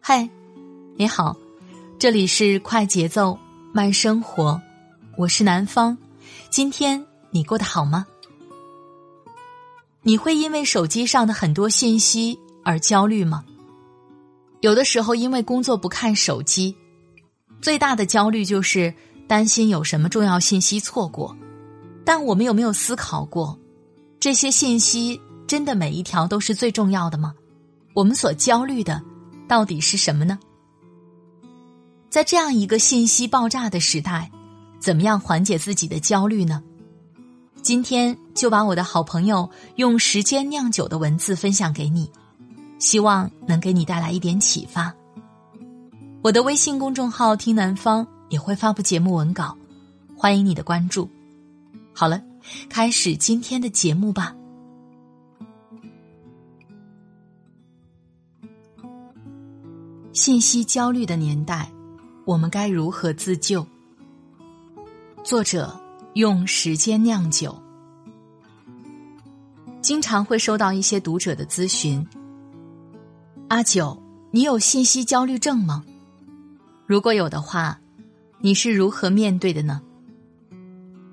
嗨，你好，这里是快节奏慢生活，我是南方。今天你过得好吗？你会因为手机上的很多信息而焦虑吗？有的时候因为工作不看手机，最大的焦虑就是担心有什么重要信息错过。但我们有没有思考过，这些信息真的每一条都是最重要的吗？我们所焦虑的到底是什么呢？在这样一个信息爆炸的时代，怎么样缓解自己的焦虑呢？今天就把我的好朋友用时间酿酒的文字分享给你，希望能给你带来一点启发。我的微信公众号“听南方”也会发布节目文稿，欢迎你的关注。好了，开始今天的节目吧。信息焦虑的年代，我们该如何自救？作者用时间酿酒。经常会收到一些读者的咨询：“阿九，你有信息焦虑症吗？如果有的话，你是如何面对的呢？”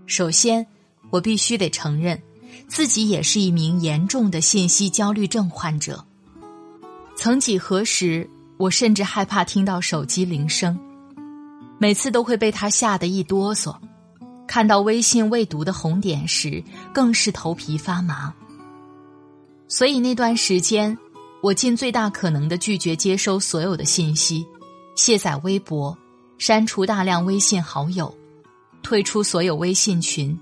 首先。我必须得承认，自己也是一名严重的信息焦虑症患者。曾几何时，我甚至害怕听到手机铃声，每次都会被他吓得一哆嗦。看到微信未读的红点时，更是头皮发麻。所以那段时间，我尽最大可能的拒绝接收所有的信息，卸载微博，删除大量微信好友，退出所有微信群。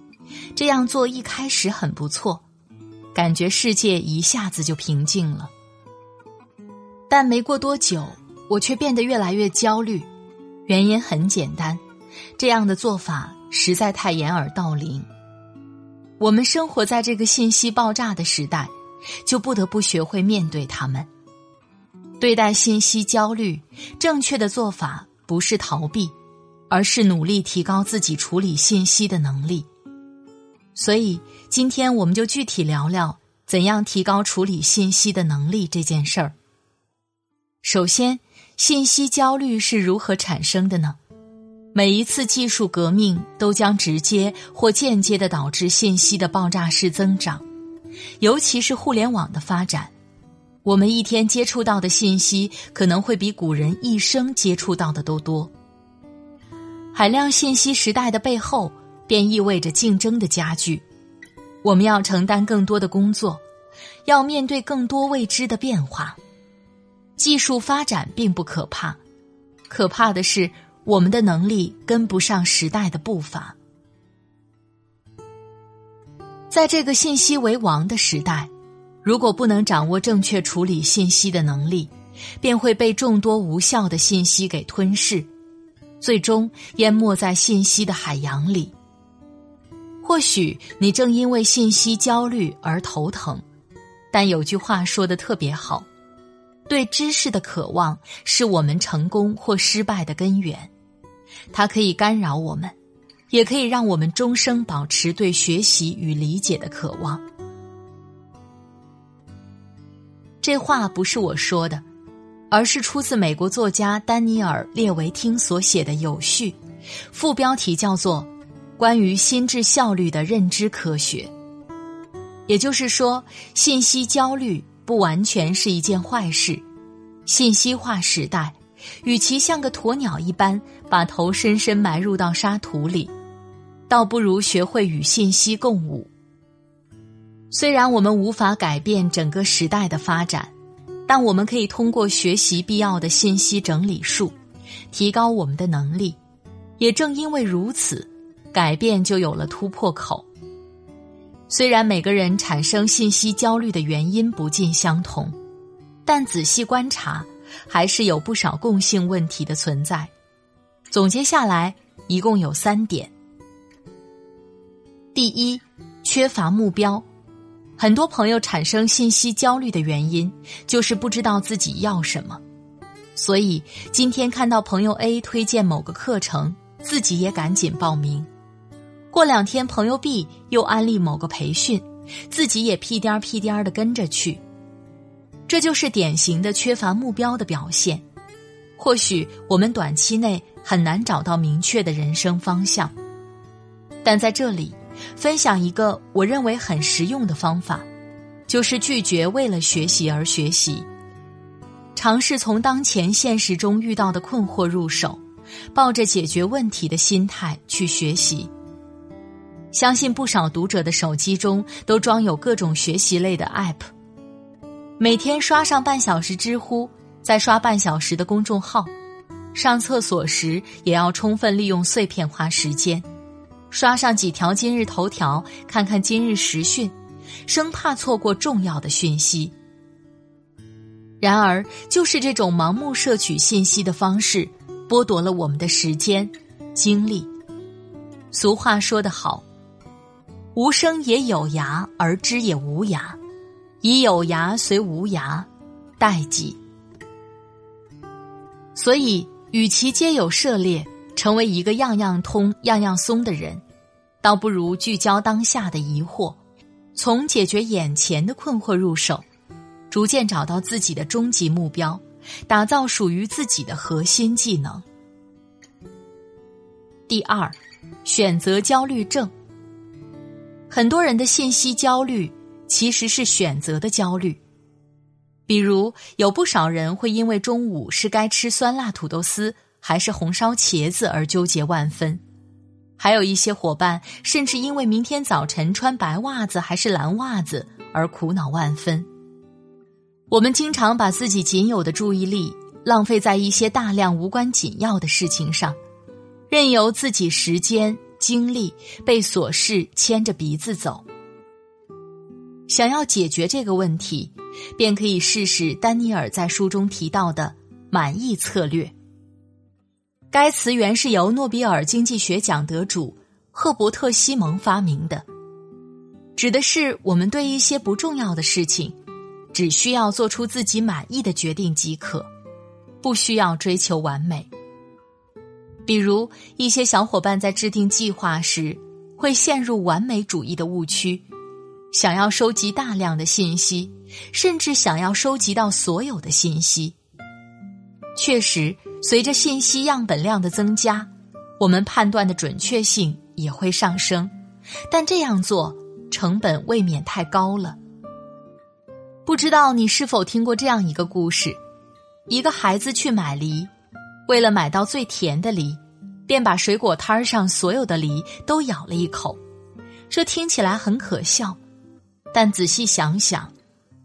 这样做一开始很不错，感觉世界一下子就平静了。但没过多久，我却变得越来越焦虑。原因很简单，这样的做法实在太掩耳盗铃。我们生活在这个信息爆炸的时代，就不得不学会面对他们。对待信息焦虑，正确的做法不是逃避，而是努力提高自己处理信息的能力。所以，今天我们就具体聊聊怎样提高处理信息的能力这件事儿。首先，信息焦虑是如何产生的呢？每一次技术革命都将直接或间接的导致信息的爆炸式增长，尤其是互联网的发展，我们一天接触到的信息可能会比古人一生接触到的都多。海量信息时代的背后。便意味着竞争的加剧，我们要承担更多的工作，要面对更多未知的变化。技术发展并不可怕，可怕的是我们的能力跟不上时代的步伐。在这个信息为王的时代，如果不能掌握正确处理信息的能力，便会被众多无效的信息给吞噬，最终淹没在信息的海洋里。或许你正因为信息焦虑而头疼，但有句话说的特别好：对知识的渴望是我们成功或失败的根源。它可以干扰我们，也可以让我们终生保持对学习与理解的渴望。这话不是我说的，而是出自美国作家丹尼尔·列维汀所写的有序，副标题叫做。关于心智效率的认知科学，也就是说，信息焦虑不完全是一件坏事。信息化时代，与其像个鸵鸟一般把头深深埋入到沙土里，倒不如学会与信息共舞。虽然我们无法改变整个时代的发展，但我们可以通过学习必要的信息整理术，提高我们的能力。也正因为如此。改变就有了突破口。虽然每个人产生信息焦虑的原因不尽相同，但仔细观察，还是有不少共性问题的存在。总结下来，一共有三点：第一，缺乏目标。很多朋友产生信息焦虑的原因，就是不知道自己要什么。所以今天看到朋友 A 推荐某个课程，自己也赶紧报名。过两天朋友 B 又安利某个培训，自己也屁颠儿屁颠儿的跟着去。这就是典型的缺乏目标的表现。或许我们短期内很难找到明确的人生方向，但在这里分享一个我认为很实用的方法，就是拒绝为了学习而学习。尝试从当前现实中遇到的困惑入手，抱着解决问题的心态去学习。相信不少读者的手机中都装有各种学习类的 App，每天刷上半小时知乎，再刷半小时的公众号，上厕所时也要充分利用碎片化时间，刷上几条今日头条，看看今日时讯，生怕错过重要的讯息。然而，就是这种盲目摄取信息的方式，剥夺了我们的时间、精力。俗话说得好：“无声也有涯，而知也无涯；以有涯随无涯，殆己。”所以，与其皆有涉猎，成为一个样样通、样样松的人，倒不如聚焦当下的疑惑，从解决眼前的困惑入手。逐渐找到自己的终极目标，打造属于自己的核心技能。第二，选择焦虑症。很多人的信息焦虑其实是选择的焦虑，比如有不少人会因为中午是该吃酸辣土豆丝还是红烧茄子而纠结万分，还有一些伙伴甚至因为明天早晨穿白袜子还是蓝袜子而苦恼万分。我们经常把自己仅有的注意力浪费在一些大量无关紧要的事情上，任由自己时间精力被琐事牵着鼻子走。想要解决这个问题，便可以试试丹尼尔在书中提到的满意策略。该词原是由诺贝尔经济学奖得主赫伯特·西蒙发明的，指的是我们对一些不重要的事情。只需要做出自己满意的决定即可，不需要追求完美。比如，一些小伙伴在制定计划时，会陷入完美主义的误区，想要收集大量的信息，甚至想要收集到所有的信息。确实，随着信息样本量的增加，我们判断的准确性也会上升，但这样做成本未免太高了。不知道你是否听过这样一个故事：一个孩子去买梨，为了买到最甜的梨，便把水果摊上所有的梨都咬了一口。这听起来很可笑，但仔细想想，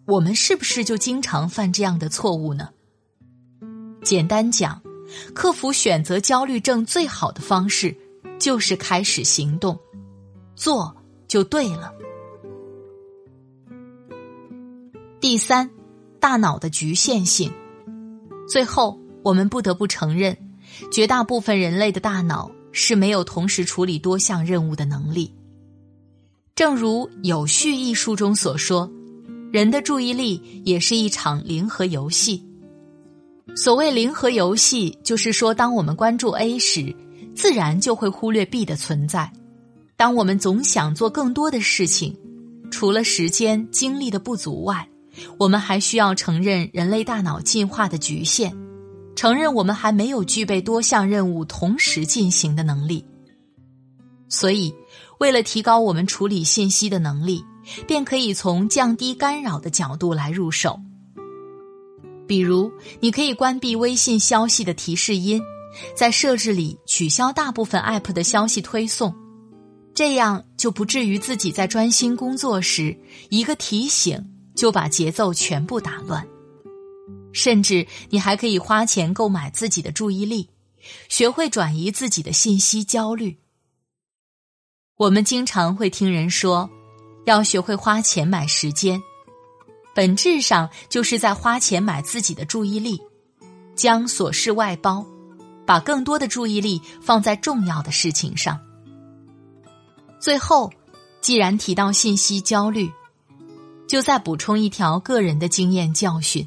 我们是不是就经常犯这样的错误呢？简单讲，克服选择焦虑症最好的方式，就是开始行动，做就对了。第三，大脑的局限性。最后，我们不得不承认，绝大部分人类的大脑是没有同时处理多项任务的能力。正如《有序》一书中所说，人的注意力也是一场零和游戏。所谓零和游戏，就是说，当我们关注 A 时，自然就会忽略 B 的存在。当我们总想做更多的事情，除了时间精力的不足外，我们还需要承认人类大脑进化的局限，承认我们还没有具备多项任务同时进行的能力。所以，为了提高我们处理信息的能力，便可以从降低干扰的角度来入手。比如，你可以关闭微信消息的提示音，在设置里取消大部分 App 的消息推送，这样就不至于自己在专心工作时一个提醒。就把节奏全部打乱，甚至你还可以花钱购买自己的注意力，学会转移自己的信息焦虑。我们经常会听人说，要学会花钱买时间，本质上就是在花钱买自己的注意力，将琐事外包，把更多的注意力放在重要的事情上。最后，既然提到信息焦虑，就再补充一条个人的经验教训。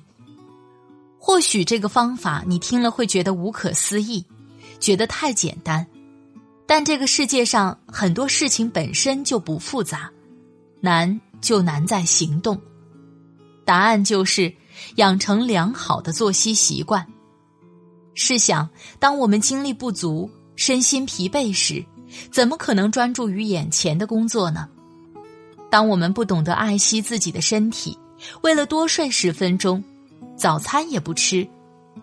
或许这个方法你听了会觉得无可思议，觉得太简单，但这个世界上很多事情本身就不复杂，难就难在行动。答案就是养成良好的作息习惯。试想，当我们精力不足、身心疲惫时。怎么可能专注于眼前的工作呢？当我们不懂得爱惜自己的身体，为了多睡十分钟，早餐也不吃，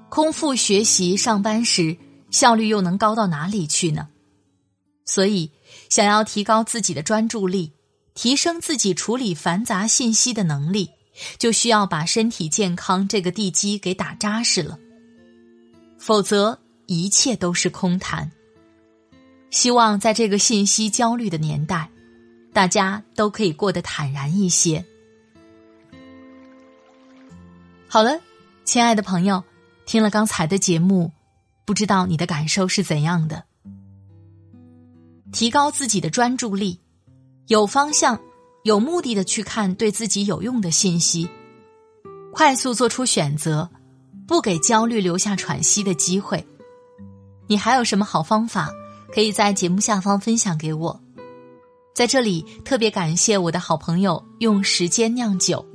空腹学习上班时，效率又能高到哪里去呢？所以，想要提高自己的专注力，提升自己处理繁杂信息的能力，就需要把身体健康这个地基给打扎实了，否则一切都是空谈。希望在这个信息焦虑的年代，大家都可以过得坦然一些。好了，亲爱的朋友，听了刚才的节目，不知道你的感受是怎样的？提高自己的专注力，有方向、有目的的去看对自己有用的信息，快速做出选择，不给焦虑留下喘息的机会。你还有什么好方法？可以在节目下方分享给我，在这里特别感谢我的好朋友用时间酿酒，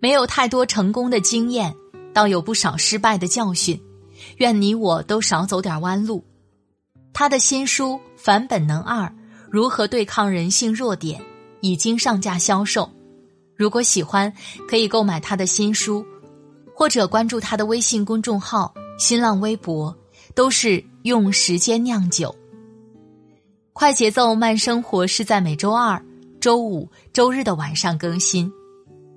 没有太多成功的经验，倒有不少失败的教训，愿你我都少走点弯路。他的新书《反本能二：如何对抗人性弱点》已经上架销售，如果喜欢可以购买他的新书，或者关注他的微信公众号、新浪微博。都是用时间酿酒。快节奏慢生活是在每周二、周五、周日的晚上更新。